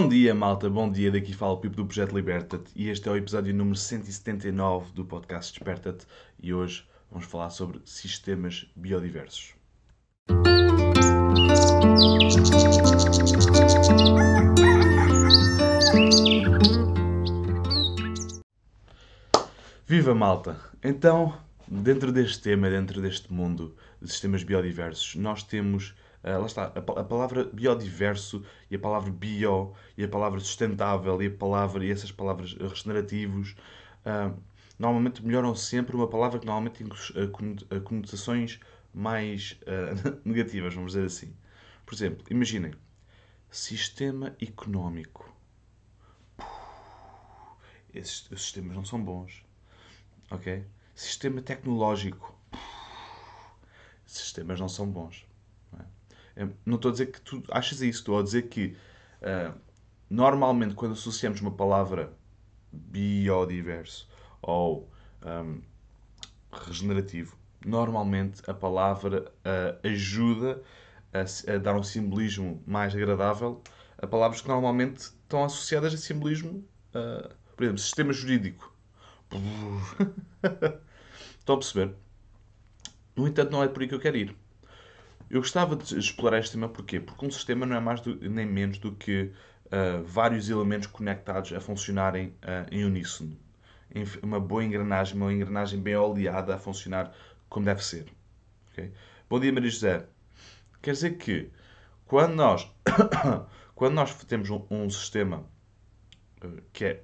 Bom dia, malta, bom dia. Daqui fala o Pipo do Projeto Liberta-te e este é o episódio número 179 do podcast Desperta-te e hoje vamos falar sobre sistemas biodiversos. Viva malta! Então, dentro deste tema, dentro deste mundo de sistemas biodiversos, nós temos lá está, a, a, palavra biodiverso e a palavra bio e a palavra sustentável e a palavra e essas palavras regenerativos uh, normalmente melhoram sempre uma palavra que normalmente tem uh, conotações mais negativas, vamos dizer assim. Por exemplo, imaginem, sistema económico. Esses, sistemas não são bons. Ok? Sistema tecnológico. Sistemas não são bons. Não estou a dizer que tu achas isso, estou a dizer que uh, normalmente quando associamos uma palavra biodiverso ou um, regenerativo, normalmente a palavra uh, ajuda a, a, dar um simbolismo mais agradável a palavras que normalmente estão associadas a simbolismo, uh, por exemplo, sistema jurídico. Estão a perceber? No entanto, não é por aí que eu quero ir. Eu gostava de explorar este tema porquê? Porque um sistema não é mais do, nem menos do que uh, vários elementos conectados a funcionarem uh, em uníssono. Em uma boa engrenagem, uma engrenagem bem oleada a funcionar como deve ser. Okay? Bom dia, Maria José. Quer dizer que quando nós, quando nós temos um, um sistema uh, que é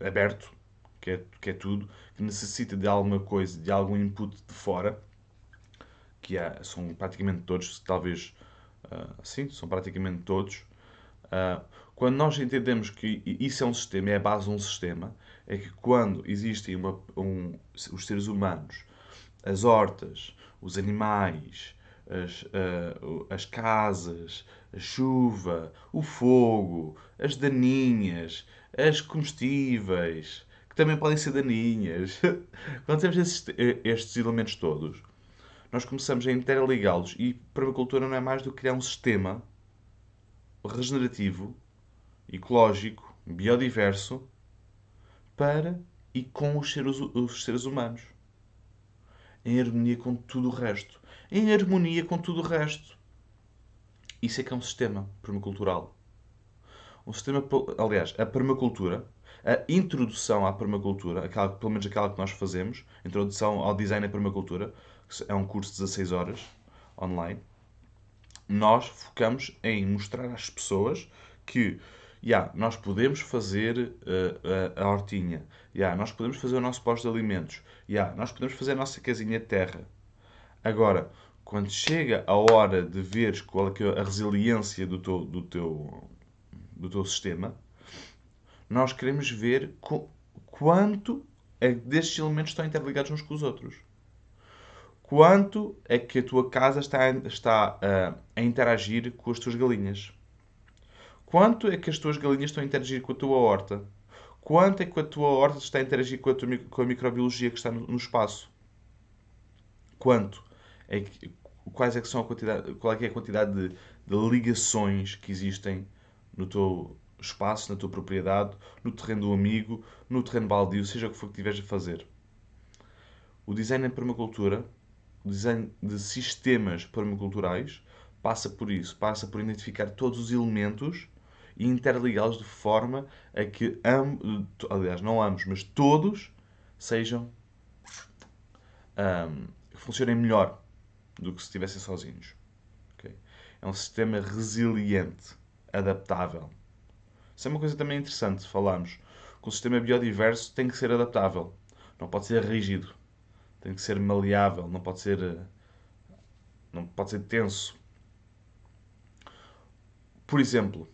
aberto, que é, que é tudo, que necessita de alguma coisa, de algum input de fora, que há, são praticamente todos, talvez, uh, sim, são praticamente todos. Uh, quando nós entendemos que isso é um sistema, é a base de um sistema, é que quando existem uma, um, os seres humanos, as hortas, os animais, as, uh, as casas, a chuva, o fogo, as daninhas, as comestíveis, que também podem ser daninhas. Quando temos estes, estes elementos todos, nós começamos a interligá-los e permacultura não é mais do que criar um sistema regenerativo, ecológico, biodiverso para e com os seres, os seres humanos. Em harmonia com tudo o resto. Em harmonia com tudo o resto. Isso é que é um sistema permacultural. Um sistema, aliás, a permacultura, a introdução à permacultura, aquela, pelo menos aquela que nós fazemos, introdução ao design da permacultura, é um curso de 16 horas online, nós focamos em mostrar às pessoas que yeah, nós podemos fazer uh, a, a hortinha, yeah, nós podemos fazer o nosso pós de alimentos, yeah, nós podemos fazer a nossa casinha de terra. Agora, quando chega a hora de veres qual é a resiliência do teu, do teu, do teu sistema, nós queremos ver quanto é destes elementos estão interligados uns com os outros. Quanto é que a tua casa está, está uh, a interagir com as tuas galinhas? Quanto é que as tuas galinhas estão a interagir com a tua horta? Quanto é que a tua horta está a interagir com a, tua, com a microbiologia que está no, no espaço? Quanto? É que, quais é que são a quantidade, qual é, que é a quantidade de, de ligações que existem no teu espaço, na tua propriedade, no terreno do amigo, no terreno baldio, seja o que for que estiveres a fazer? O design em permacultura o design de sistemas permaculturais passa por isso, passa por identificar todos os elementos e interligá-los de forma a que, ambos, aliás, não ambos, mas todos sejam um, funcionem melhor do que se estivessem sozinhos. Okay? É um sistema resiliente, adaptável. Isso é uma coisa também interessante falarmos. Que o sistema biodiverso tem que ser adaptável, não pode ser rígido tem que ser maleável, não pode ser eh, não pode ser tenso. Por exemplo,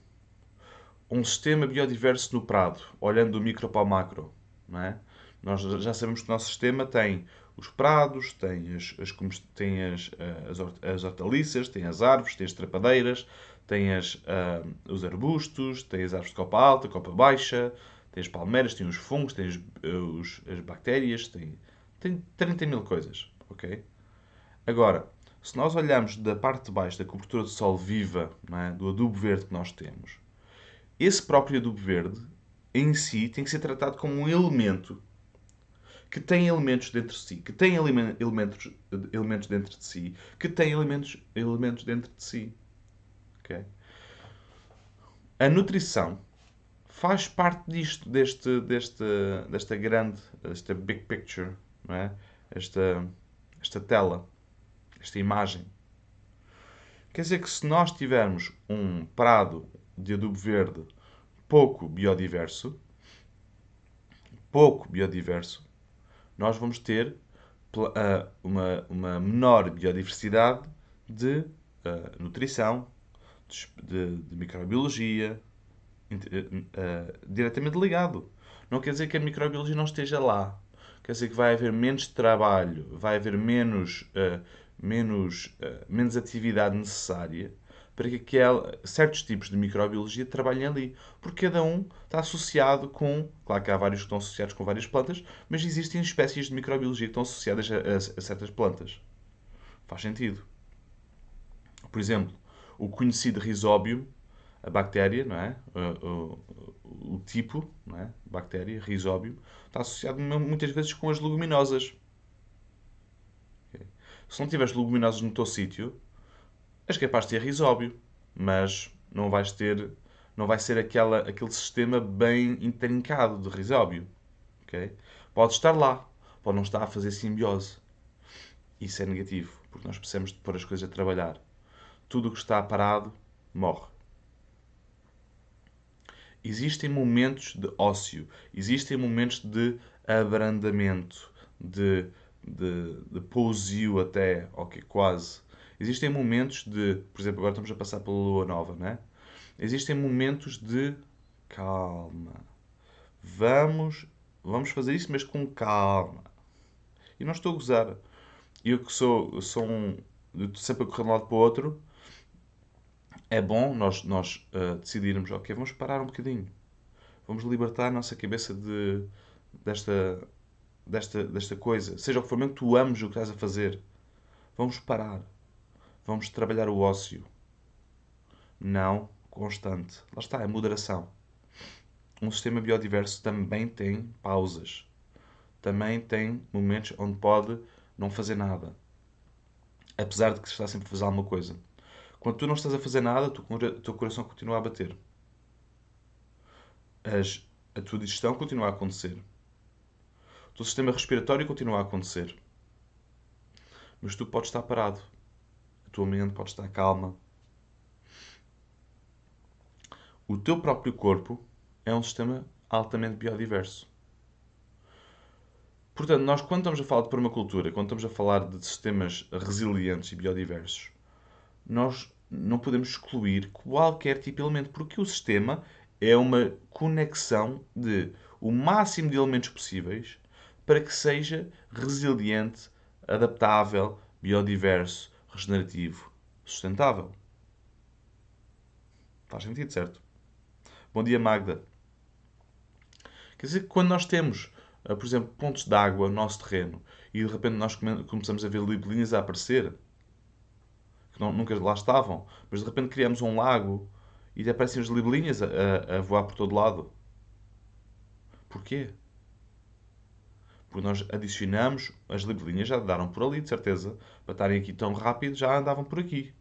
um sistema biodiverso no prado, olhando do micro para o macro, não é? Nós já sabemos que o nosso sistema tem os prados, tem as, as, tem as, eh, as, as hortaliças, tem as árvores, tem as trepadeiras, tem as, uh, os arbustos, tem as árvores de copa alta, copa baixa, tem as palmeiras, tem os fungos, tem os, as bactérias, tem tem 30 mil coisas, ok? Agora, se nós olharmos da parte de baixo da cobertura de sol viva, é? do adubo verde que nós temos, esse próprio adubo verde, em si, tem que ser tratado como um elemento que tem elementos dentro de si, que tem elementos, elementos dentro de si, que tem elementos, elementos dentro de si. Okay? A nutrição faz parte disto, deste, deste, desta grande, esta big picture, é? esta, esta tela, esta imagem. Quer dizer que se nós tivermos um prado de adubo verde pouco biodiverso, pouco biodiverso, nós vamos ter uh, uma, uma menor biodiversidade de uh, nutrição, de, de microbiologia, uh, diretamente ligado. Não quer dizer que a microbiologia não esteja lá. Quer dizer que vai haver menos trabalho, vai haver menos, menos, menos atividade necessária para que aquel, certos tipos de microbiologia trabalhem ali. Porque cada um está associado com. Claro que há vários que estão associados com várias plantas, mas existem espécies de microbiologia que estão associadas a, a, a certas plantas. Faz sentido. Por exemplo, o conhecido risóbio, a bactéria, não é? O, o, o tipo, não é? Bactéria, risóbio, está associado muitas vezes com as leguminosas. Se não tiveres leguminosas no teu sítio, és capaz de ter risóbio, mas não vais ter, não vai ser aquela, aquele sistema bem intrincado de risóbio. Okay? Pode estar lá, pode não estar a fazer simbiose. Isso é negativo, porque nós precisamos de pôr as coisas a trabalhar. Tudo o que está parado morre. Existem momentos de ócio, existem momentos de abrandamento, de, de, de pousio até, ok, quase, Existem momentos de, por exemplo, agora estamos a passar pela lua nova, não é? Existem momentos de calma. Vamos, vamos fazer isso, mas com calma. E não estou a gozar. Eu que sou, sou um, sempre a correr de um lado para o outro, é bom nós, nós uh, decidirmos, ok, vamos parar um bocadinho. Vamos libertar a nossa cabeça de, desta, desta, desta coisa. Seja o que for, mesmo tu ames o que estás a fazer, vamos parar. Vamos trabalhar o ócio. Não constante. Lá está, é moderação. Um sistema biodiverso também tem pausas. Também tem momentos onde pode não fazer nada. Apesar de que está sempre a fazer alguma coisa. Quando tu não estás a fazer nada, o teu coração continua a bater. As, a tua digestão continua a acontecer. O teu sistema respiratório continua a acontecer. Mas tu podes estar parado tua mente pode estar calma. O teu próprio corpo é um sistema altamente biodiverso. Portanto, nós quando estamos a falar de permacultura, quando estamos a falar de sistemas resilientes e biodiversos, nós não podemos excluir qualquer tipo de elemento, porque o sistema é uma conexão de o máximo de elementos possíveis para que seja resiliente, adaptável, biodiverso, regenerativo, sustentável. Faz sentido, certo? Bom dia, Magda. Quer dizer que quando nós temos, eh, por exemplo, pontos de água no nosso terreno e de repente nós começamos a ver libelinhas a aparecer, não, nunca lá estavam, mas de repente criamos um lago e aparecem as libelinhas a, a, a voar por todo lado. Porquê? Porque nós adicionamos, as libelinhas já andaram por ali, de certeza. Para estarem aqui tão rápido, já andavam por aqui.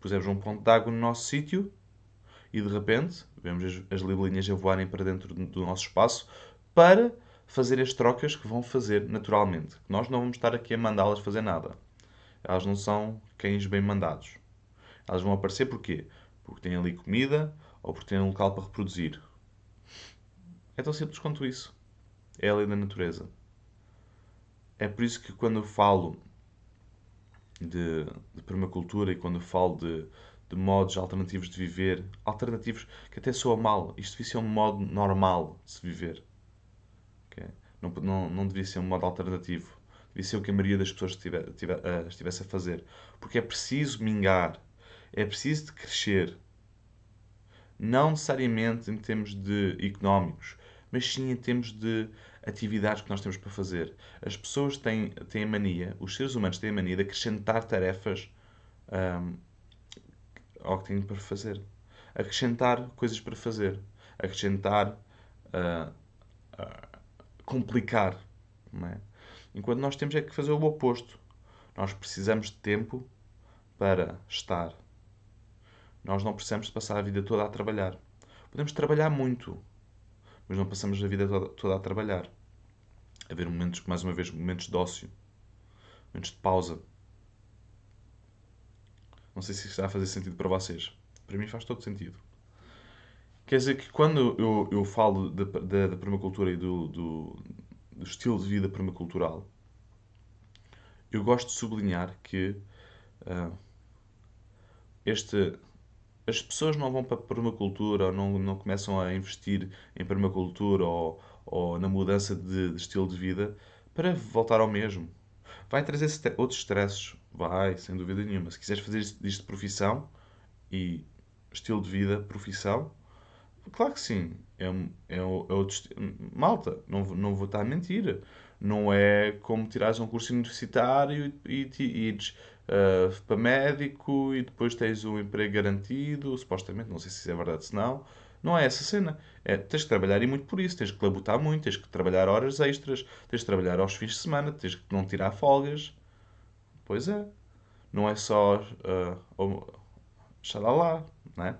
Pusemos um ponto de água no nosso sítio e de repente vemos as, as libelinhas a voarem para dentro do nosso espaço para fazer as trocas que vão fazer naturalmente. Nós não vamos estar aqui a mandá-las fazer nada. Elas não são cães bem mandados. Elas vão aparecer porquê? Porque têm ali comida ou porque têm um local para reproduzir. É tão simples quanto isso é a lei da natureza. É por isso que quando eu falo de, de permacultura e quando eu falo de, de modos alternativos de viver, alternativos que até soa mal, isto devia ser um modo normal de se viver. Okay? Não, não, não devia ser um modo alternativo. Devia ser o que a maioria das pessoas uh, estivesse a fazer. Porque é preciso mingar, é preciso de crescer. Não necessariamente em termos de económicos, mas sim em termos de atividades que nós temos para fazer. As pessoas têm, têm a mania, os seres humanos têm a mania de acrescentar tarefas um, ao que têm para fazer. acrescentar coisas para fazer, acrescentar, uh, uh, complicar. Não é? Enquanto nós temos é que fazer o oposto. Nós precisamos de tempo para estar. Nós não precisamos de passar a vida toda a trabalhar. Podemos trabalhar muito, mas não passamos a vida toda, a trabalhar. Haver momentos, mais uma vez, momentos de ócio, momentos de pausa. Não sei se está a fazer sentido para vocês. Para mim faz todo sentido. Quer dizer que quando eu, eu falo da permacultura e do, do, do estilo de vida permacultural, eu gosto de sublinhar que uh, este, as pessoas não vão para a permacultura ou não, não começam a investir em permacultura ou, ou na mudança de, de, estilo de vida para voltar ao mesmo. Vai trazer outros stresses? Vai, sem dúvida nenhuma. Se quiseres fazer isto de profissão e estilo de vida, profissão, claro que sim. É, é, é outro, malta, não, não vou estar a mentir. Não é como tirares um curso universitário e, e, e ires uh, para médico e depois tens um emprego garantido, supostamente, não sei se isso é verdade se não. Não é essa cena. É, tens que trabalhar e muito por isso, tens que labutar muito, tens que trabalhar horas extras, tens que trabalhar aos fins de semana, tens que não tirar folgas. Pois é. Não é só uh, xalala, não é?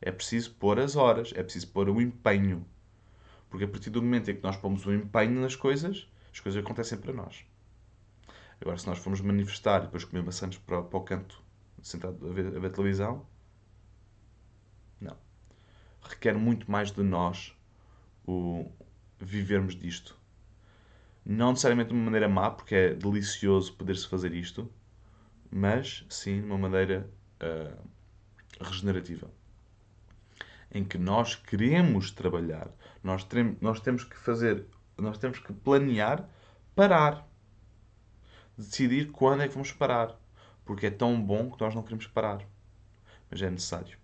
É preciso pôr as horas, é preciso pôr o empenho. Porque a partir do momento em que nós pomos o empenho nas coisas, as coisas acontecem para nós. Agora, se nós formos manifestar e depois comer maçãs para, para o canto, sentado a ver, a ver televisão, não. Requer muito mais de nós o vivermos disto. Não necessariamente de uma maneira má, porque é delicioso poder-se fazer isto, mas sim de uma maneira uh, regenerativa. Em que nós queremos trabalhar, nós, nós temos que fazer, nós temos que planear parar decidir quando é que vamos parar. Porque é tão bom que nós não queremos parar. Mas é necessário.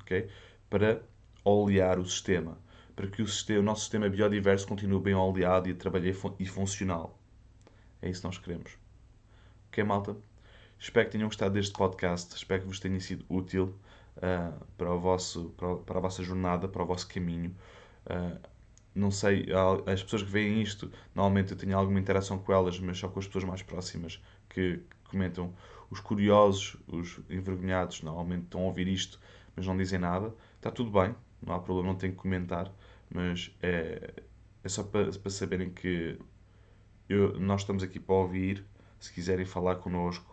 ok? Para olear o sistema. Para que o, sistema, o nosso sistema biodiverso continue bem oleado e a trabalhar e funcional. É isso que nós queremos. Ok, malta? Espero que tenham gostado deste podcast. Espero que vos tenha sido útil uh, para, o vosso, para, para, a vossa jornada, para o vosso caminho. Uh, não sei, as pessoas que veem isto, normalmente eu tenho alguma interação com elas, mas só com as pessoas mais próximas que comentam. Os curiosos, os envergonhados, normalmente estão a ouvir isto, mas não dizem nada. Está tudo bem, não há problema, não tenho que comentar, mas é, é só para, para saberem que eu, nós estamos aqui para ouvir. Se quiserem falar connosco,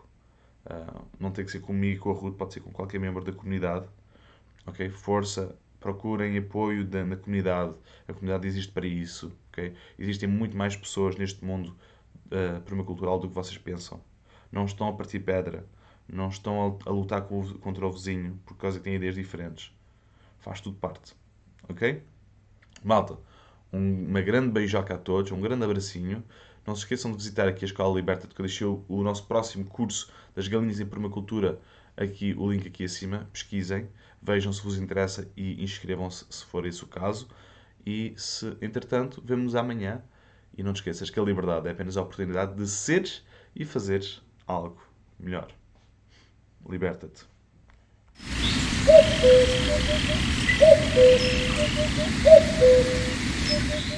uh, não tem que ser comigo, com a Ruth, pode ser com qualquer membro da comunidade. Ok? Força, procurem apoio da, na comunidade. A comunidade existe para isso. Okay? Existem muito mais pessoas neste mundo uh, permacultural do que vocês pensam. Não estão a partir pedra. Não estão a, a lutar o, contra o vizinho por causa que têm ideias diferentes. Faz tudo parte. Ok? Malta, um, uma grande beijoca a todos, um grande abracinho. Não se esqueçam de visitar aqui a Escola Liberta, eu deixei o, nosso próximo curso das galinhas em permacultura aqui o link aqui acima, pesquisem, vejam se vos interessa e inscrevam-se se for esse o caso. E se, entretanto, vemos amanhã. E não te esqueças que a liberdade é apenas a oportunidade de seres e fazeres algo melhor. Liberta-te.